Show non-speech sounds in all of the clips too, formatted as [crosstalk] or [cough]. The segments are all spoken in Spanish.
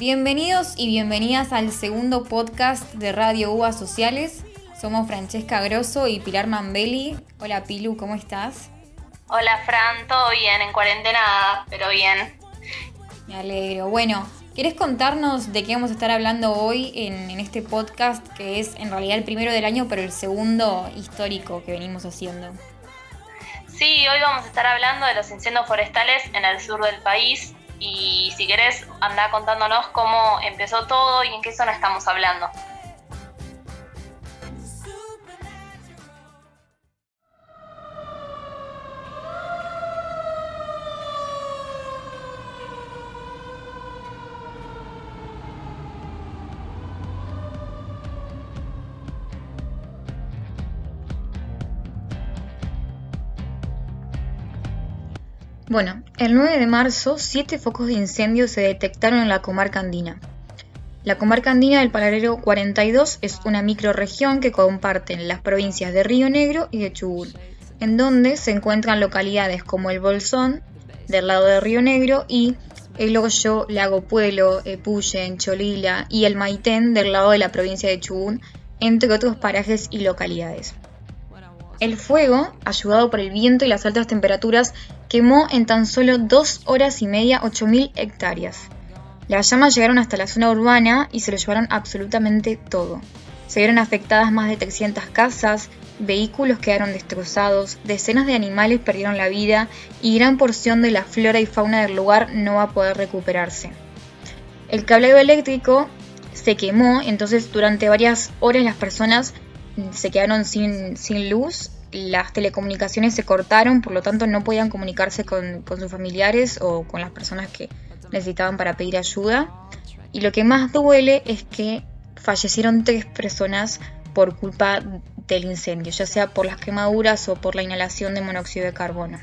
Bienvenidos y bienvenidas al segundo podcast de Radio UBA Sociales. Somos Francesca Grosso y Pilar Mambelli. Hola Pilu, ¿cómo estás? Hola Fran, todo bien, en cuarentena, pero bien. Me alegro. Bueno, ¿quieres contarnos de qué vamos a estar hablando hoy en, en este podcast que es en realidad el primero del año, pero el segundo histórico que venimos haciendo? Sí, hoy vamos a estar hablando de los incendios forestales en el sur del país y si querés anda contándonos cómo empezó todo y en qué zona estamos hablando. Bueno, el 9 de marzo, siete focos de incendio se detectaron en la comarca andina. La comarca andina del Palarero 42 es una microrregión que comparten las provincias de Río Negro y de Chubut, en donde se encuentran localidades como el Bolsón, del lado de Río Negro, y el Hoyo, Lago Pueblo, Epullen, Cholila y el Maitén del lado de la provincia de Chubut, entre otros parajes y localidades. El fuego, ayudado por el viento y las altas temperaturas, quemó en tan solo dos horas y media 8.000 hectáreas. Las llamas llegaron hasta la zona urbana y se lo llevaron absolutamente todo. Se vieron afectadas más de 300 casas, vehículos quedaron destrozados, decenas de animales perdieron la vida y gran porción de la flora y fauna del lugar no va a poder recuperarse. El cableo eléctrico se quemó, entonces durante varias horas las personas se quedaron sin, sin luz, las telecomunicaciones se cortaron, por lo tanto no podían comunicarse con, con sus familiares o con las personas que necesitaban para pedir ayuda. Y lo que más duele es que fallecieron tres personas por culpa del incendio, ya sea por las quemaduras o por la inhalación de monóxido de carbono.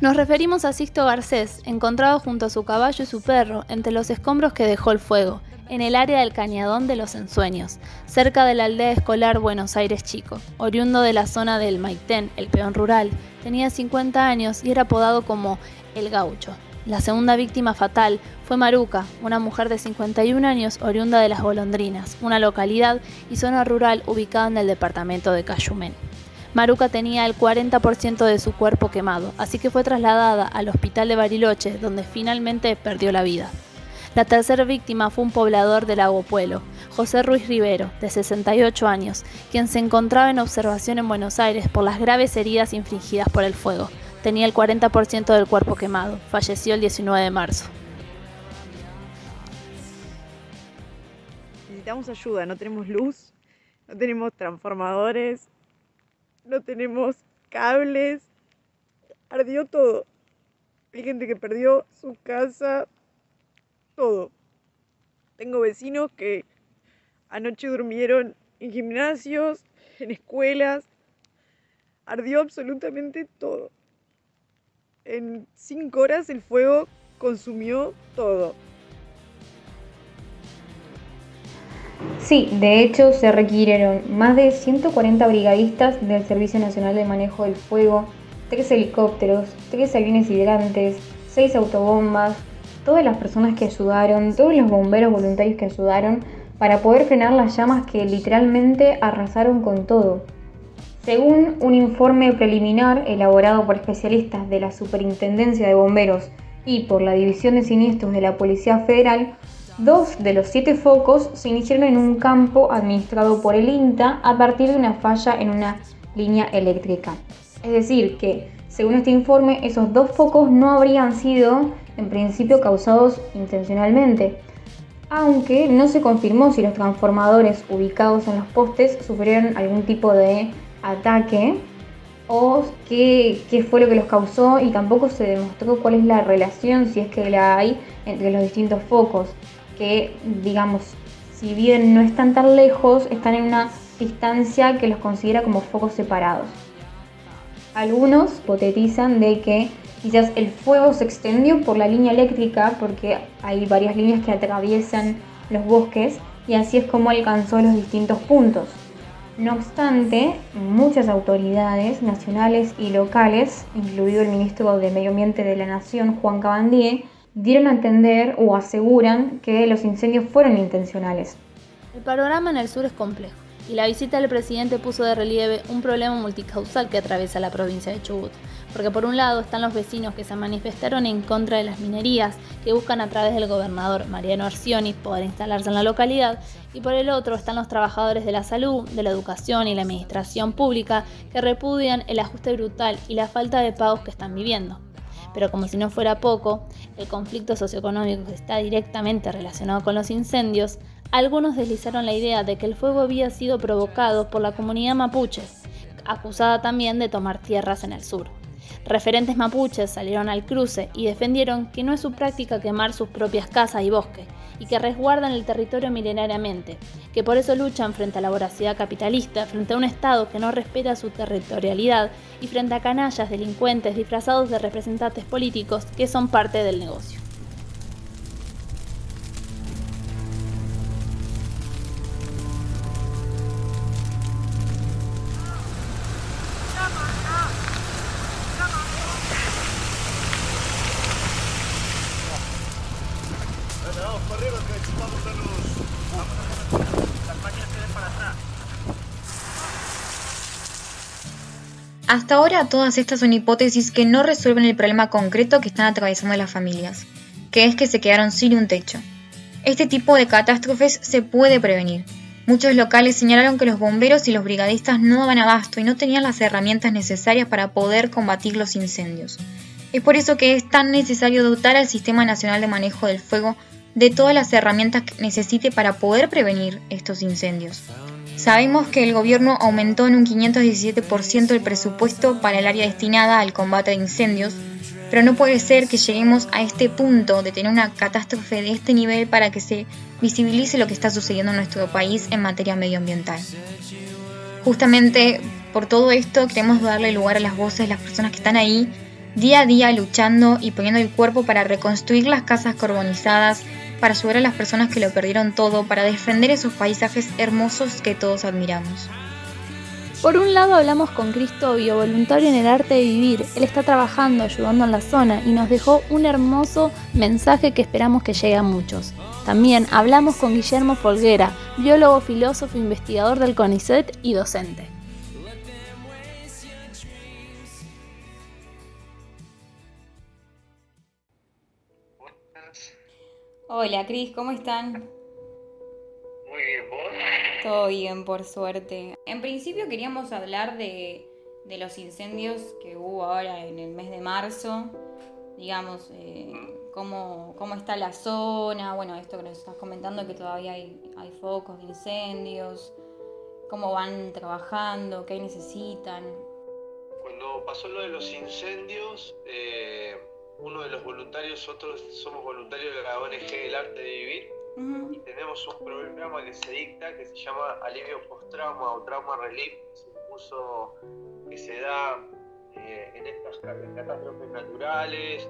Nos referimos a Sixto Garcés, encontrado junto a su caballo y su perro entre los escombros que dejó el fuego, en el área del Cañadón de los Ensueños, cerca de la aldea escolar Buenos Aires Chico. Oriundo de la zona del Maitén, el peón rural, tenía 50 años y era apodado como El Gaucho. La segunda víctima fatal fue Maruca, una mujer de 51 años oriunda de Las Golondrinas, una localidad y zona rural ubicada en el departamento de Cayumén. Maruca tenía el 40% de su cuerpo quemado, así que fue trasladada al hospital de Bariloche, donde finalmente perdió la vida. La tercera víctima fue un poblador del Lago José Ruiz Rivero, de 68 años, quien se encontraba en observación en Buenos Aires por las graves heridas infligidas por el fuego. Tenía el 40% del cuerpo quemado. Falleció el 19 de marzo. Necesitamos ayuda, no tenemos luz, no tenemos transformadores, no tenemos cables. Ardió todo. Hay gente que perdió su casa, todo. Tengo vecinos que anoche durmieron en gimnasios, en escuelas. Ardió absolutamente todo. En cinco horas el fuego consumió todo. Sí, de hecho se requirieron más de 140 brigadistas del Servicio Nacional de Manejo del Fuego, tres helicópteros, tres aviones hidrantes, seis autobombas, todas las personas que ayudaron, todos los bomberos voluntarios que ayudaron para poder frenar las llamas que literalmente arrasaron con todo. Según un informe preliminar elaborado por especialistas de la Superintendencia de Bomberos y por la División de Siniestros de la Policía Federal, dos de los siete focos se iniciaron en un campo administrado por el INTA a partir de una falla en una línea eléctrica. Es decir, que según este informe, esos dos focos no habrían sido en principio causados intencionalmente, aunque no se confirmó si los transformadores ubicados en los postes sufrieron algún tipo de ataque o qué, qué, fue lo que los causó y tampoco se demostró cuál es la relación, si es que la hay, entre los distintos focos, que digamos, si bien no están tan lejos, están en una distancia que los considera como focos separados. Algunos hipotetizan de que quizás el fuego se extendió por la línea eléctrica porque hay varias líneas que atraviesan los bosques y así es como alcanzó los distintos puntos. No obstante, muchas autoridades nacionales y locales, incluido el ministro de Medio Ambiente de la Nación, Juan Cabandier, dieron a entender o aseguran que los incendios fueron intencionales. El panorama en el sur es complejo y la visita del presidente puso de relieve un problema multicausal que atraviesa la provincia de Chubut. Porque por un lado están los vecinos que se manifestaron en contra de las minerías, que buscan a través del gobernador Mariano Arcioni poder instalarse en la localidad, y por el otro están los trabajadores de la salud, de la educación y la administración pública, que repudian el ajuste brutal y la falta de pagos que están viviendo. Pero como si no fuera poco, el conflicto socioeconómico que está directamente relacionado con los incendios algunos deslizaron la idea de que el fuego había sido provocado por la comunidad mapuche, acusada también de tomar tierras en el sur. Referentes mapuches salieron al cruce y defendieron que no es su práctica quemar sus propias casas y bosques, y que resguardan el territorio milenariamente, que por eso luchan frente a la voracidad capitalista, frente a un Estado que no respeta su territorialidad y frente a canallas delincuentes disfrazados de representantes políticos que son parte del negocio. Hasta ahora todas estas son hipótesis que no resuelven el problema concreto que están atravesando las familias, que es que se quedaron sin un techo. Este tipo de catástrofes se puede prevenir. Muchos locales señalaron que los bomberos y los brigadistas no daban abasto y no tenían las herramientas necesarias para poder combatir los incendios. Es por eso que es tan necesario dotar al Sistema Nacional de Manejo del Fuego de todas las herramientas que necesite para poder prevenir estos incendios. Sabemos que el gobierno aumentó en un 517% el presupuesto para el área destinada al combate de incendios, pero no puede ser que lleguemos a este punto de tener una catástrofe de este nivel para que se visibilice lo que está sucediendo en nuestro país en materia medioambiental. Justamente por todo esto queremos darle lugar a las voces de las personas que están ahí día a día luchando y poniendo el cuerpo para reconstruir las casas carbonizadas, para ayudar a las personas que lo perdieron todo, para defender esos paisajes hermosos que todos admiramos. Por un lado hablamos con Cristo voluntario en el arte de vivir. Él está trabajando, ayudando en la zona y nos dejó un hermoso mensaje que esperamos que llegue a muchos. También hablamos con Guillermo Folguera, biólogo, filósofo, investigador del CONICET y docente. Hola Cris, ¿cómo están? Muy bien, ¿vos? Todo bien, por suerte. En principio queríamos hablar de, los incendios que hubo ahora en el mes de marzo. Digamos, eh, cómo, está la zona, bueno, esto que nos estás comentando que todavía hay, focos de incendios, cómo van trabajando, qué necesitan. Cuando pasó lo de los incendios, eh, uno de los voluntarios, nosotros somos voluntarios de la ONG El Arte de Vivir y tenemos un programa que se dicta que se llama Alivio Post-Trauma o Trauma Relief. Es un curso que se da eh, en estas catástrofes naturales.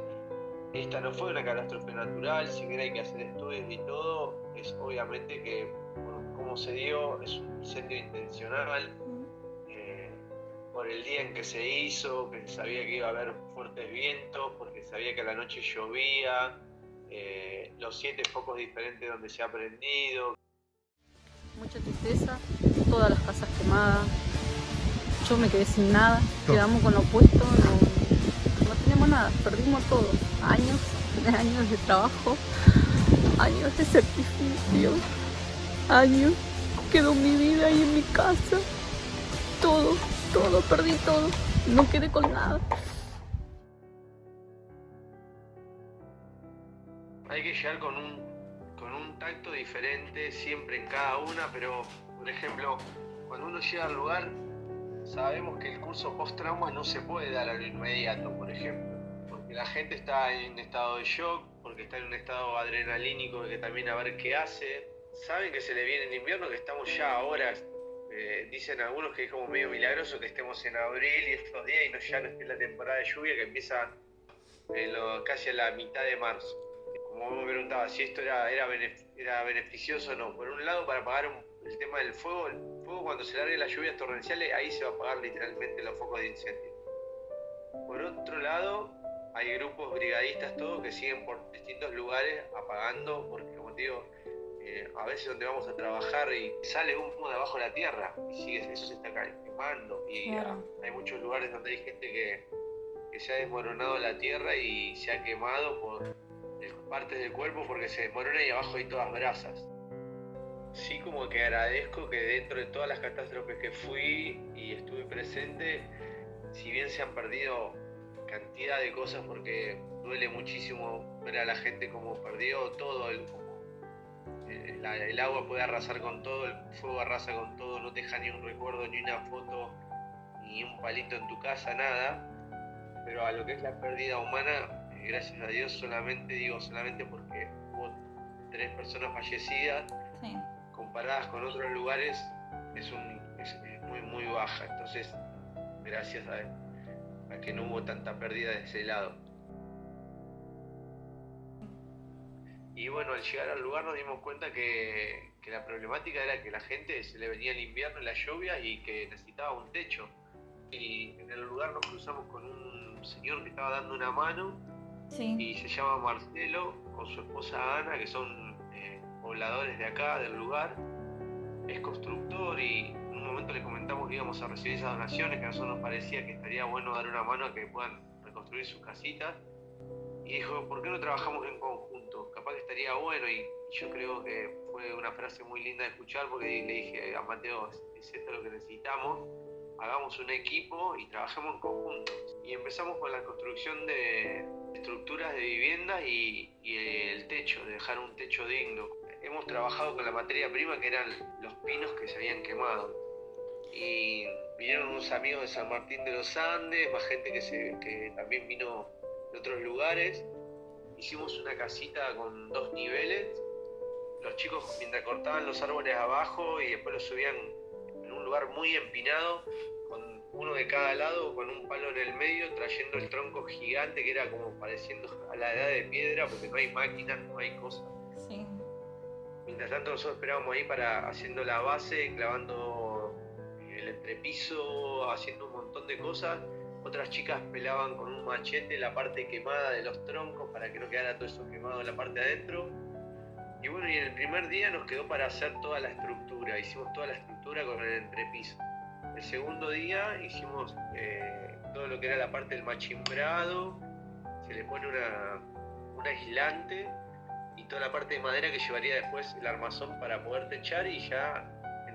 Esta no fue una catástrofe natural, si bien hay que hacer estudios y todo, es obviamente que cómo se dio, es un incendio intencional por el día en que se hizo, que sabía que iba a haber fuertes vientos, porque sabía que a la noche llovía, eh, los siete focos diferentes donde se ha prendido. Mucha tristeza, todas las casas quemadas, yo me quedé sin nada, quedamos con lo opuesto, no, no tenemos nada, perdimos todo, años, años de trabajo, años de sacrificio, años, quedó mi vida ahí en mi casa, todo todo, perdí todo. No quedé con nada. Hay que llegar con un, con un tacto diferente siempre en cada una, pero por ejemplo, cuando uno llega al lugar, sabemos que el curso post-trauma no se puede dar a lo inmediato, por ejemplo, porque la gente está en estado de shock, porque está en un estado adrenalínico que también a ver qué hace. Saben que se le viene el invierno, que estamos ya ahora eh, dicen algunos que es como medio milagroso que estemos en abril y estos días y no, ya no esté la temporada de lluvia que empieza casi a la mitad de marzo. Como me preguntaba si esto era, era, beneficioso o no. Por un lado, para apagar el tema del fuego, el fuego cuando se largue las lluvias torrenciales, ahí se va a apagar literalmente los focos de incendio. Por otro lado, hay grupos brigadistas, todo, que siguen por distintos lugares apagando, porque como te digo, eh, a veces donde vamos a trabajar y sale un humo de abajo de la tierra y sigue, eso se está quemando. Y hay muchos lugares donde hay gente que, que se ha desmoronado la tierra y se ha quemado por partes del cuerpo porque se desmorona y abajo hay todas brasas. Sí, como que agradezco que dentro de todas las catástrofes que fui y estuve presente, si bien se han perdido cantidad de cosas porque duele muchísimo ver a la gente como perdió todo, el, eh, el agua puede arrasar con todo, el fuego arrasa con todo, no te deja ni un recuerdo, ni una foto, ni un palito en tu casa, nada. Pero a lo que es la pérdida humana, eh, gracias a Dios solamente, digo solamente porque hubo tres personas fallecidas, comparadas con otros lugares, es, un, es muy, muy baja. Entonces, gracias a, a que no hubo tanta pérdida de ese lado. Y bueno, al llegar al lugar nos dimos cuenta que, que, la problemática era que la gente se le venía el invierno y la lluvia y que necesitaba un techo. Y en el lugar nos cruzamos con un señor que estaba dando una mano y se llama Marcelo con su esposa Ana, que son eh, pobladores de acá, del lugar. Es constructor y momento le comentamos que íbamos a recibir esas donaciones, que a nosotros nos parecía que estaría bueno dar una mano a que puedan reconstruir sus casitas. Y dijo, ¿por qué no trabajamos en conjunto? Capaz que estaría bueno y yo creo que fue una frase muy linda de escuchar porque le dije a Mateo, es esto lo que necesitamos, hagamos un equipo y trabajemos en conjunto. Y empezamos con la construcción de estructuras de viviendas y, el techo, de dejar un techo digno. Hemos trabajado con la materia prima que eran los pinos que se habían quemado y vinieron unos amigos de San Martín de los Andes, más gente que, se, que también vino de otros lugares. Hicimos una casita con dos niveles. Los chicos mientras cortaban los árboles abajo y después los subían en un lugar muy empinado, con uno de cada lado, con un palo en el medio, trayendo el tronco gigante que era como pareciendo a la edad de piedra, porque no hay máquinas, no hay cosas. Mientras tanto nosotros esperábamos ahí para haciendo la base, clavando el entrepiso, haciendo un montón de cosas. Otras chicas pelaban con un machete la parte quemada de los troncos para que no quedara todo eso quemado en la parte de adentro. Y bueno, y en el primer día nos quedó para hacer toda la estructura, hicimos toda la estructura con el entrepiso. El segundo día hicimos eh, todo lo que era la parte del machimbrado, se le pone una, un aislante y toda la parte de madera que llevaría después el armazón para poder techar y ya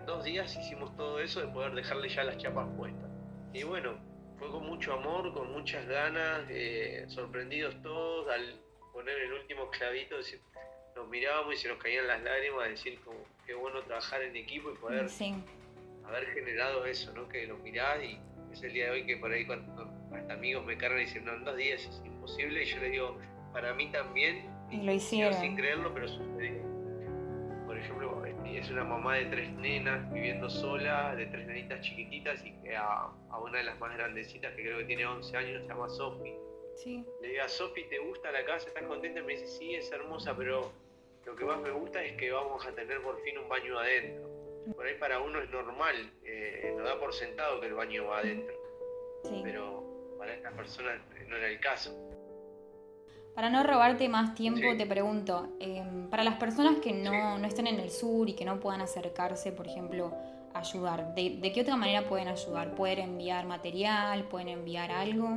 dos días hicimos todo eso de poder dejarle ya las chapas puestas. Y bueno, fue con mucho amor, con muchas ganas, eh, sorprendidos todos al poner el último clavito, nos mirábamos y se nos caían las lágrimas, decir como qué bueno trabajar en equipo y poder haber generado eso, ¿no? Que lo mirás y es el día de hoy que por ahí cuando hasta amigos me cargan y dicen, no, en dos días es imposible, y yo les digo, para mí también, y, lo hicieron. sin creerlo, pero sucedió por ejemplo, es una mamá de tres nenas viviendo sola, de tres nenitas chiquititas, y que a, una de las más grandecitas, que creo que tiene 11 años, se llama Sofi. Sí. Le diga, Sofi, ¿te gusta la casa? ¿Estás contenta? me dice, sí, es hermosa, pero lo que más me gusta es que vamos a tener por fin un baño adentro. Por ahí para uno es normal, eh, nos da por sentado que el baño va adentro. Sí. Pero para esta persona no era el caso. Para no robarte más tiempo, te pregunto, em, para las personas que no, no, estén en el sur y que no puedan acercarse, por ejemplo, a ayudar, ¿de, qué otra manera pueden ayudar? ¿Pueden enviar material? ¿Pueden enviar algo?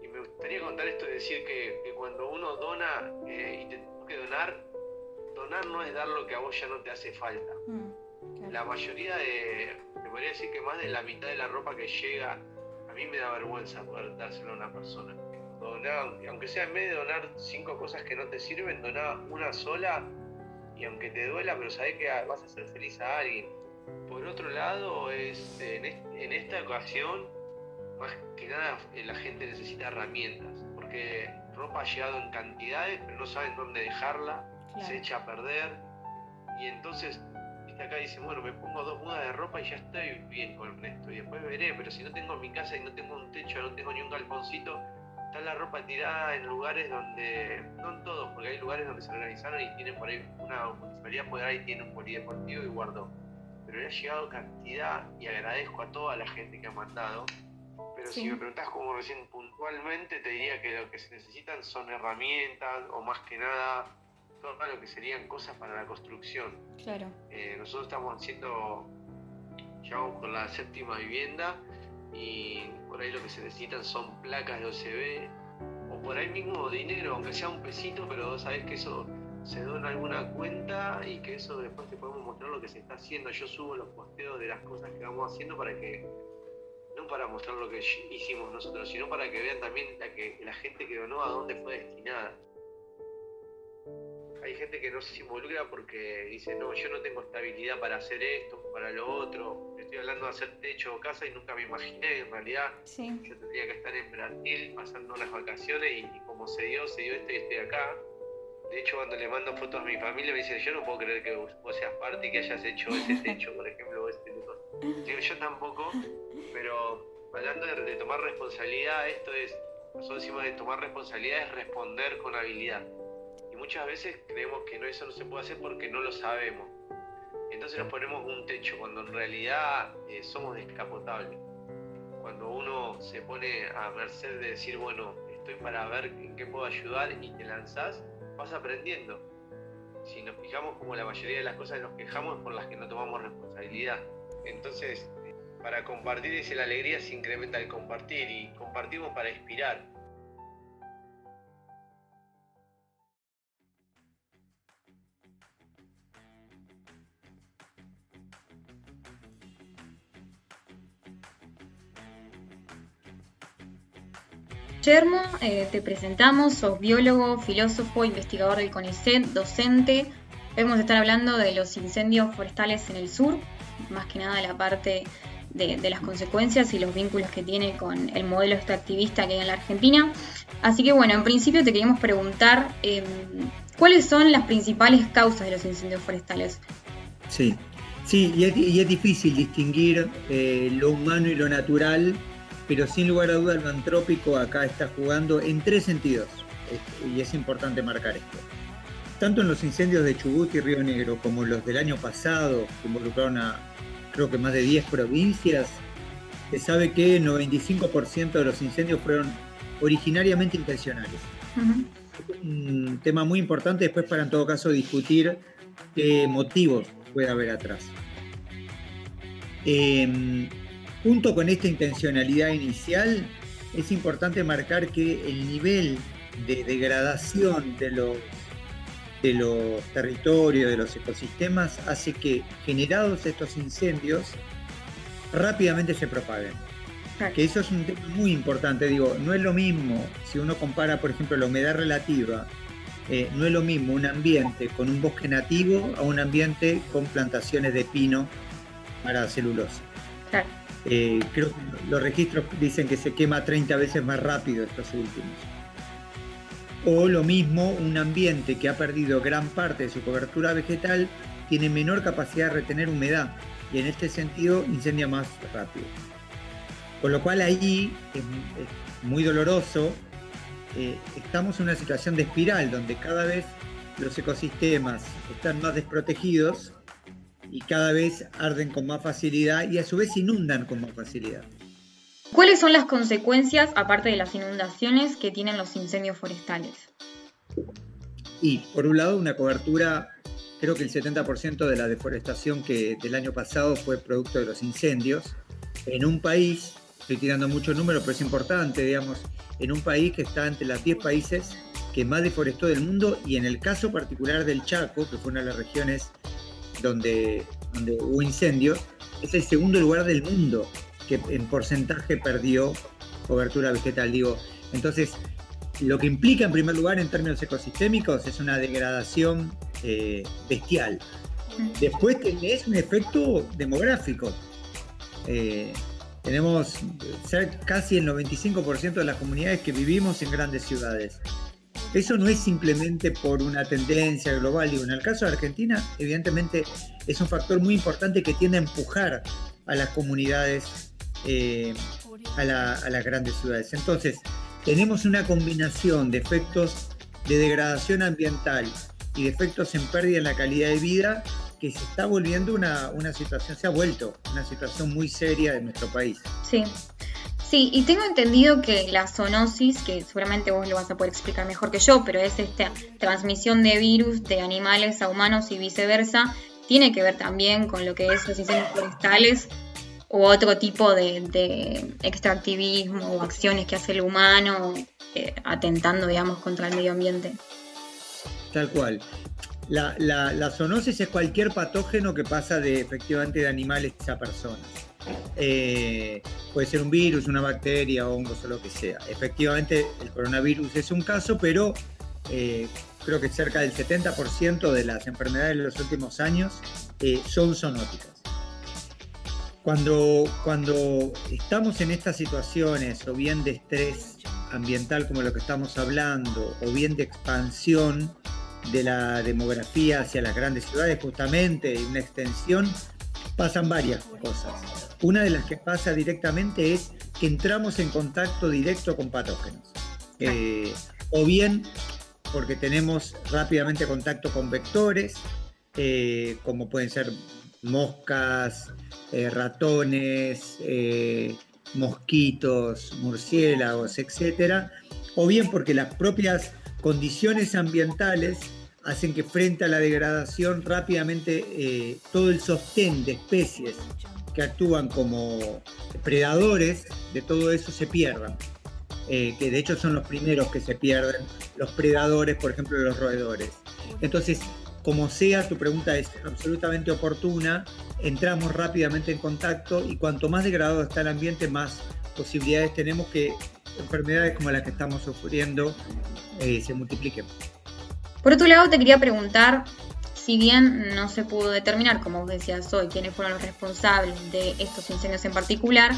Y me gustaría contar esto de decir que, cuando uno dona eh, y te que donar, donar no es dar lo que a vos ya no te hace falta. Mm, la mayoría de, te podría decir que más de la mitad de la ropa que llega, a mí me da vergüenza poder dárselo a una persona aunque sea en vez de donar cinco cosas que no te sirven, doná una sola y aunque te duela, pero sabes que vas a hacer feliz a alguien. Por otro lado, es, en, esta ocasión, más que nada, eh, la gente necesita herramientas, porque ropa ha llegado en cantidades, pero no saben dónde dejarla, se echa a perder, y entonces acá dice, bueno, me pongo dos mudas de ropa y ya estoy bien con esto, y después veré, pero si no tengo mi casa y no tengo un techo, no tengo ni un galponcito, está la ropa tirada en lugares donde, no en todos, porque hay lugares donde se organizaron y tienen por ahí una municipalidad, por ahí tiene un polideportivo y guardó. Pero le ha llegado cantidad y agradezco a toda la gente que ha mandado. Pero si me preguntas como recién puntualmente, te diría que lo que se necesitan son herramientas o más que nada todo lo que serían cosas para la construcción. Claro. Eh, nosotros estamos haciendo, llevamos con la séptima vivienda y por ahí lo que se necesitan son placas de OCB o por ahí mismo dinero, aunque sea un pesito, pero sabes que eso se dona alguna cuenta y que eso después te podemos mostrar lo que se está haciendo. Yo subo los posteos de las cosas que vamos haciendo para que, no para mostrar lo que hicimos nosotros, sino para que vean también la, que, la gente que donó a dónde fue destinada. Hay gente que no se involucra porque dice, no, yo no tengo estabilidad para hacer esto, para lo otro. Estoy hablando de hacer techo o casa y nunca me imaginé, en realidad. Yo tendría que estar en Brasil pasando las vacaciones y, y como se dio, se dio esto y estoy acá de hecho, cuando le mando fotos a mi familia, me dicen, yo no puedo creer que vos, seas parte y que hayas hecho ese [laughs] techo, por ejemplo, o este Digo, yo tampoco, pero hablando de, tomar responsabilidad, esto es, nosotros decimos de tomar responsabilidad es responder con habilidad. Y muchas veces creemos que no, eso no se puede hacer porque no lo sabemos. Entonces nos ponemos un techo, cuando en realidad eh, somos descapotables. Cuando uno se pone a merced de decir, bueno, estoy para ver en qué puedo ayudar y te lanzás, vas aprendiendo. Si nos fijamos como la mayoría de las cosas nos quejamos por las que no tomamos responsabilidad. Entonces, para compartir es la alegría se incrementa el compartir y compartimos para inspirar. Guillermo, eh, te presentamos, sos biólogo, filósofo, investigador del CONICET, docente. Hoy vamos a estar hablando de los incendios forestales en el sur, más que nada la parte de, las consecuencias y los vínculos que tiene con el modelo extractivista que hay en la Argentina. Así que bueno, en principio te queríamos preguntar em, cuáles son las principales causas de los incendios forestales. Sí, sí, y es, difícil distinguir eh, lo humano y lo natural pero sin lugar a duda lo antrópico acá está jugando en tres sentidos, y es importante marcar esto. Tanto en los incendios de Chubut y Río Negro como los del año pasado, que involucraron a creo que más de 10 provincias, se sabe que el 95% de los incendios fueron originariamente intencionales. Un tema muy importante después para en todo caso discutir qué motivos puede haber atrás. Em, Junto con esta intencionalidad inicial, es importante marcar que el nivel de degradación de los, de los territorios, de los ecosistemas, hace que generados estos incendios rápidamente se propaguen. Que eso es un tema muy importante, digo, no es lo mismo si uno compara, por ejemplo, la humedad relativa, eh, no es lo mismo un ambiente con un bosque nativo a un ambiente con plantaciones de pino para celulosa. Claro. Eh, creo los registros dicen que se quema 30 veces más rápido estos últimos. O lo mismo, un ambiente que ha perdido gran parte de su cobertura vegetal tiene menor capacidad de retener humedad y en este sentido incendia más rápido. Con lo cual ahí es, muy doloroso. Eh, estamos en una situación de espiral donde cada vez los ecosistemas están más desprotegidos y cada vez arden con más facilidad y a su vez inundan con más facilidad. ¿Cuáles son las consecuencias, aparte de las inundaciones, que tienen los incendios forestales? Y por un lado, una cobertura, creo que el 70% de la deforestación que del año pasado fue producto de los incendios, en un país, estoy tirando mucho número, pero es importante, digamos, en un país que está entre los 10 países que más deforestó del mundo y en el caso particular del Chaco, que fue una de las regiones donde, donde hubo incendios, es el segundo lugar del mundo que en porcentaje perdió cobertura vegetal. Digo, entonces, lo que implica en primer lugar en términos ecosistémicos es una degradación eh, bestial. Después tenés un efecto demográfico. Eh, tenemos casi el 95% de las comunidades que vivimos en grandes ciudades. Eso no es simplemente por una tendencia global. Digo, en el caso de Argentina, evidentemente es un factor muy importante que tiende a empujar a las comunidades, eh, a, las grandes ciudades. Entonces, tenemos una combinación de efectos de degradación ambiental y de efectos en pérdida en la calidad de vida que se está volviendo una, una situación, se ha vuelto una situación muy seria de nuestro país. Sí. Sí, y tengo entendido que la zoonosis, que seguramente vos lo vas a poder explicar mejor que yo, pero es esta transmisión de virus de animales a humanos y viceversa, tiene que ver también con lo que es los incendios forestales o otro tipo de, extractivismo o acciones que hace el humano eh, atentando, digamos, contra el medio ambiente. Tal cual. La, la, zoonosis es cualquier patógeno que pasa de efectivamente de animales a personas. Eh, puede ser un virus, una bacteria, hongos o lo que sea. Efectivamente, el coronavirus es un caso, pero eh, creo que cerca del 70% de las enfermedades de los últimos años eh, son zoonóticas. Cuando, cuando estamos en estas situaciones, o bien de estrés ambiental como lo que estamos hablando, o bien de expansión de la demografía hacia las grandes ciudades, justamente, una extensión, pasan varias cosas. Una de las que pasa directamente es que entramos en contacto directo con patógenos. Eh, o bien porque tenemos rápidamente contacto con vectores, eh, como pueden ser moscas, eh, ratones, mosquitos, murciélagos, etc. O bien porque las propias condiciones ambientales hacen que frente a la degradación rápidamente todo el sostén de especies que actúan como predadores de todo eso se pierdan. Eh, que de hecho son los primeros que se pierden, los predadores, por ejemplo, los roedores. Entonces, como sea, tu pregunta es absolutamente oportuna, entramos rápidamente en contacto y cuanto más degradado está el ambiente, más posibilidades tenemos que enfermedades como las que estamos sufriendo eh, se multipliquen. Por otro lado, te quería preguntar si bien no se pudo determinar, como vos decías hoy, quiénes fueron los responsables de estos incendios en particular,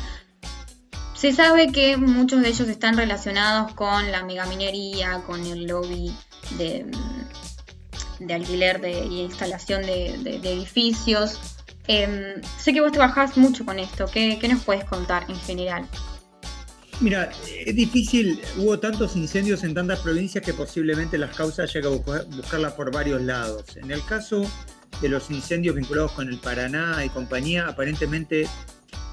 se sabe que muchos de ellos están relacionados con la megaminería, con el lobby de, alquiler de, y instalación de, edificios. Em, sé que vos trabajás mucho con esto. ¿Qué, ¿Qué, nos puedes contar en general? Mira, es difícil, hubo tantos incendios en tantas provincias que posiblemente las causas llega a buscarlas por varios lados. En el caso de los incendios vinculados con el Paraná y compañía, aparentemente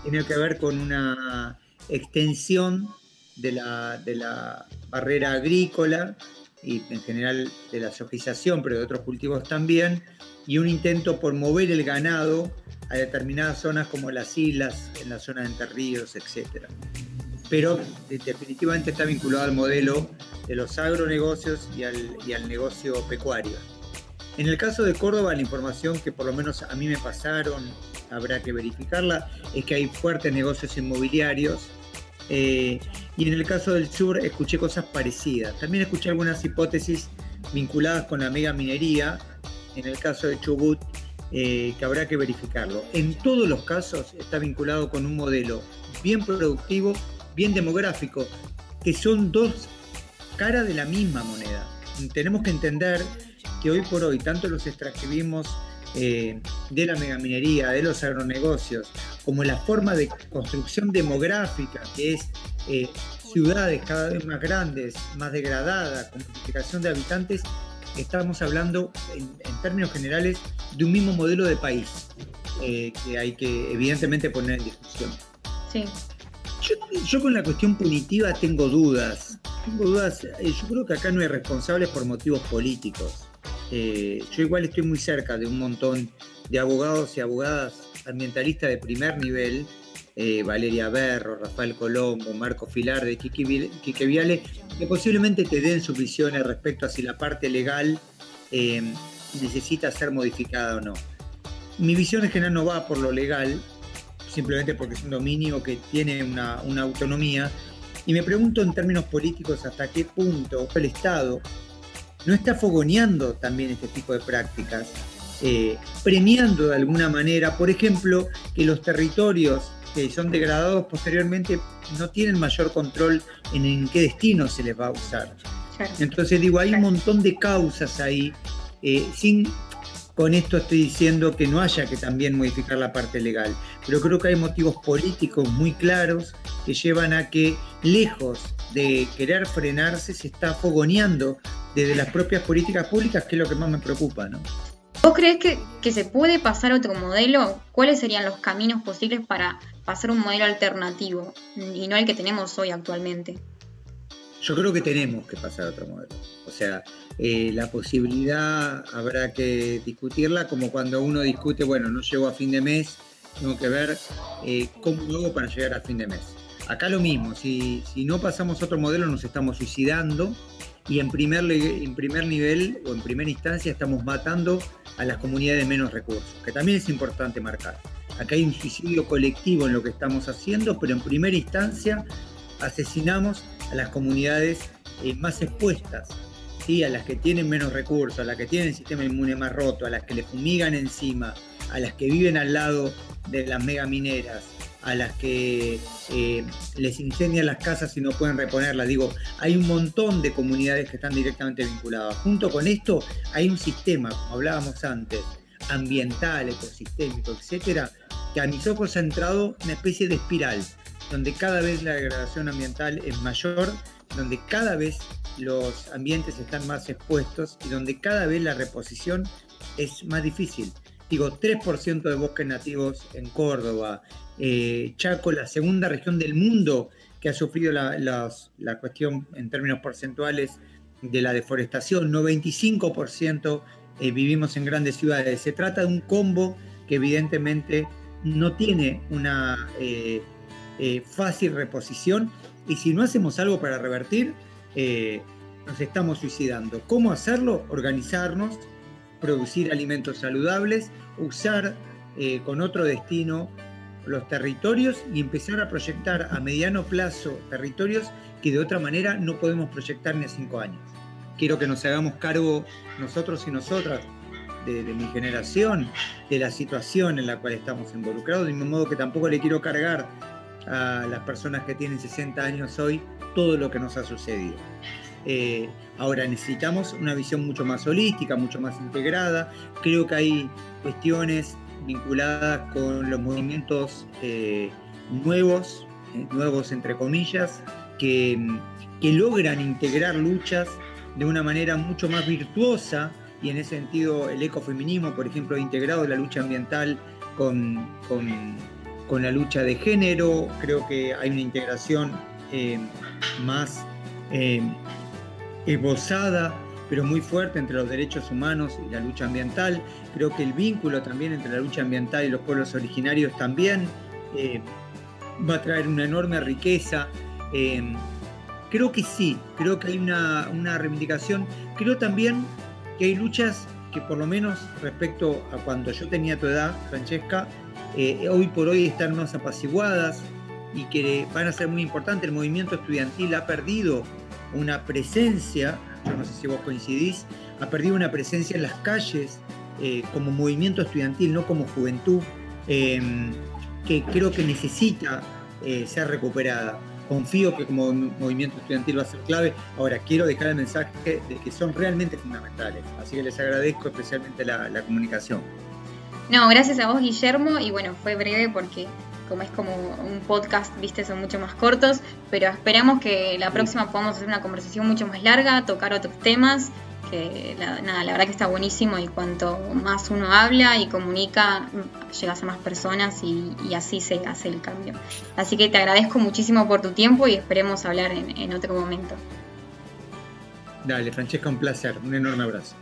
tiene que ver con una extensión de la, barrera agrícola y en general de la sojización, pero de otros cultivos también, y un intento por mover el ganado a determinadas zonas como las islas, en la zona de Entre Ríos, etc pero definitivamente está vinculado al modelo de los agronegocios y al, negocio pecuario. En el caso de Córdoba, la información que por lo menos a mí me pasaron, habrá que verificarla, es que hay fuertes negocios inmobiliarios. Eh, y en el caso del sur escuché cosas parecidas. También escuché algunas hipótesis vinculadas con la mega minería. En el caso de Chubut, eh, que habrá que verificarlo. En todos los casos está vinculado con un modelo bien productivo bien demográfico, que son dos caras de la misma moneda. Tenemos que entender que hoy por hoy, tanto los extractivismos eh, de la megaminería, de los agronegocios, como la forma de construcción demográfica, que es eh, ciudades cada vez más grandes, más degradadas, con multiplicación de habitantes, estamos hablando en, términos generales de un mismo modelo de país eh, que hay que evidentemente poner en discusión. Sí. Yo, con la cuestión punitiva tengo dudas. Tengo dudas. Eh, yo creo que acá no hay responsables por motivos políticos. Eh, yo igual estoy muy cerca de un montón de abogados y abogadas ambientalistas de primer nivel, eh, Valeria Berro, Rafael Colombo, Marco Filar, de Viale, que posiblemente te den sus visiones respecto a si la parte legal necesita ser modificada o no. Mi visión en general no va por lo legal, simplemente porque es un dominio que tiene una, autonomía. Y me pregunto en términos políticos hasta qué punto el Estado no está fogoneando también este tipo de prácticas, eh, premiando de alguna manera, por ejemplo, que los territorios que son degradados posteriormente no tienen mayor control en en qué destino se les va a usar. Entonces digo, hay un montón de causas ahí, eh, sin con esto estoy diciendo que no haya que también modificar la parte legal, pero creo que hay motivos políticos muy claros que llevan a que, lejos de querer frenarse, se está fogoneando desde las propias políticas públicas, que es lo que más me preocupa. ¿no? ¿Vos crees que, se puede pasar otro modelo? ¿Cuáles serían los caminos posibles para pasar un modelo alternativo y no el que tenemos hoy actualmente. Yo creo que tenemos que pasar a otro modelo. O sea, eh, la posibilidad habrá que discutirla como cuando uno discute, bueno, no llego a fin de mes, tengo que ver eh, cómo hago para llegar a fin de mes. Acá lo mismo, si, no pasamos a otro modelo nos estamos suicidando y en primer, en primer nivel o en primera instancia estamos matando a las comunidades de menos recursos, que también es importante marcar. Acá hay un suicidio colectivo en lo que estamos haciendo, pero en primera instancia asesinamos a las comunidades eh, más expuestas, ¿sí? a las que tienen menos recursos, a las que tienen el sistema inmune más roto, a las que le fumigan encima, a las que viven al lado de las megamineras, a las que eh, les incendian las casas y no pueden reponerlas. Digo, hay un montón de comunidades que están directamente vinculadas. Junto con esto hay un sistema, como hablábamos antes, ambiental, ecosistémico, etcétera, que a mis ojos ha entrado una especie de espiral, donde cada vez la degradación ambiental es mayor, donde cada vez los ambientes están más expuestos y donde cada vez la reposición es más difícil. Digo, 3% de bosques nativos en Córdoba, eh, Chaco, la segunda región del mundo que ha sufrido la, la, cuestión en términos porcentuales de la deforestación, 95% eh, vivimos en grandes ciudades. Se trata de un combo que evidentemente no tiene una eh, fácil reposición y si no hacemos algo para revertir, nos estamos suicidando. ¿Cómo hacerlo? Organizarnos, producir alimentos saludables, usar con otro destino los territorios y empezar a proyectar a mediano plazo territorios que de otra manera no podemos proyectar ni a cinco años. Quiero que nos hagamos cargo nosotros y nosotras de, mi generación, de la situación en la cual estamos involucrados, de modo que tampoco le quiero cargar a las personas que tienen 60 años hoy todo lo que nos ha sucedido. Eh, ahora necesitamos una visión mucho más holística, mucho más integrada. Creo que hay cuestiones vinculadas con los movimientos eh, nuevos, eh, nuevos entre comillas, que, que, logran integrar luchas de una manera mucho más virtuosa y en ese sentido el ecofeminismo, por ejemplo, ha integrado la lucha ambiental con, con, con la lucha de género, creo que hay una integración eh, más esbozada pero muy fuerte entre los derechos humanos y la lucha ambiental. Creo que el vínculo también entre la lucha ambiental y los pueblos originarios también eh, va a traer una enorme riqueza. Em, creo que sí, creo que hay una, reivindicación. Creo también que hay luchas que por lo menos respecto a cuando yo tenía tu edad, Francesca, eh, hoy por hoy están más apaciguadas y que van a ser muy importantes. El movimiento estudiantil ha perdido una presencia yo no sé si vos coincidís, ha perdido una presencia en las calles eh, como movimiento estudiantil, no como juventud, em, que creo que necesita eh, ser recuperada. Confío que como movimiento estudiantil va a ser clave. Ahora, quiero dejar el mensaje de que son realmente fundamentales. Así que les agradezco especialmente la, la comunicación. No, gracias a vos, Guillermo. Y bueno, fue breve porque como es como un podcast, viste, son mucho más cortos, pero esperamos que la próxima podamos hacer una conversación mucho más larga, tocar otros temas, que la, nada, la verdad que está buenísimo y cuanto más uno habla y comunica, llegas a más personas y, así se hace el cambio. Así que te agradezco muchísimo por tu tiempo y esperemos hablar en, en otro momento. Dale, Francesca, un placer, un enorme abrazo.